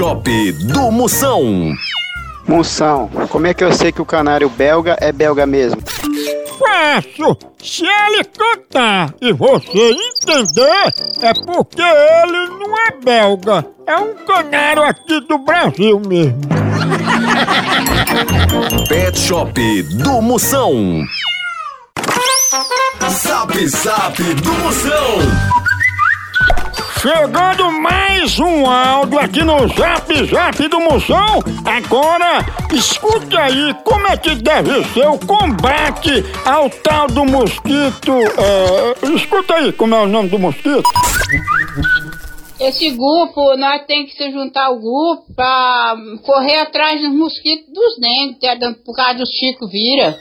Shop do Moção. Moção, como é que eu sei que o canário belga é belga mesmo? Fácil! Se ele cantar e você entender, é porque ele não é belga. É um canário aqui do Brasil mesmo. Pet Shop do Moção. Zap Zap do Moção. Chegando mais um áudio aqui no Zap Zap do Moção. Agora, escute aí como é que deve ser o combate ao tal do mosquito. É, escuta aí como é o nome do mosquito. Esse grupo, nós tem que se juntar ao grupo pra correr atrás dos mosquitos dos dengue, é por causa do Chico Vira.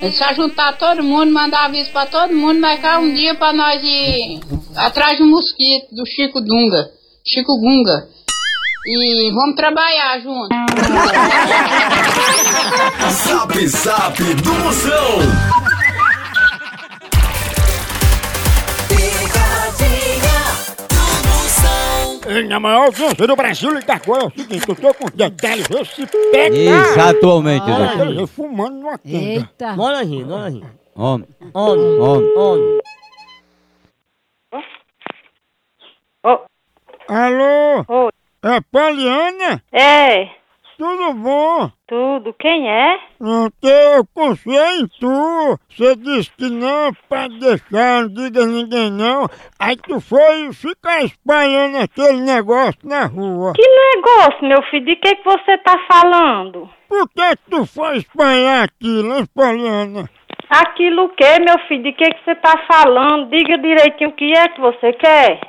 É só juntar todo mundo, mandar aviso pra todo mundo, marcar um dia pra nós ir atrás do mosquito, do Chico Dunga, Chico Gunga. E vamos trabalhar junto. Zap Zap do Moção. E na maior audiência do Brasil, liga agora é o seguinte: eu tô com detalhes, esse pega. Exatamente, Ah, exatamente. eu fumando numa tenda. Eita. Bora rir, bora rir. Homem, Homem, homem. homem. Alô? Oi. É Poliana? É, Tudo bom? tudo. Quem é? Não, eu confiei em tu. Você disse que não, pra deixar, não diga ninguém não. Aí tu foi ficar espalhando aquele negócio na rua. Que negócio, meu filho? De que, que você tá falando? Por que que tu foi espalhar aquilo, hein, Poliana? Aquilo o quê, meu filho? De que, que você tá falando? Diga direitinho o que é que você quer.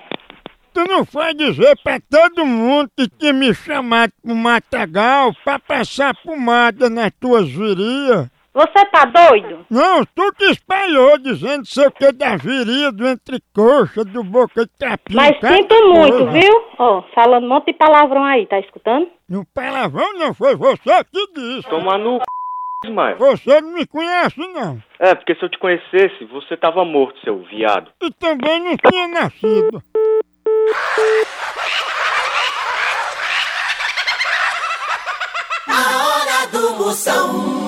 Tu não foi dizer pra todo mundo que tinha me chamado pro matagal pra passar pomada nas tuas virias? Você tá doido? Não, tu que espalhou dizendo sei o que da viria, do entrecoxa, do boca de capim. Mas cada sinto muito, coisa. viu? Ó, falando um monte de palavrão aí, tá escutando? No palavrão não foi você que disse. Tomar no c... Maio. Você não me conhece não. É, porque se eu te conhecesse, você tava morto, seu viado. E também não tinha nascido. Moção.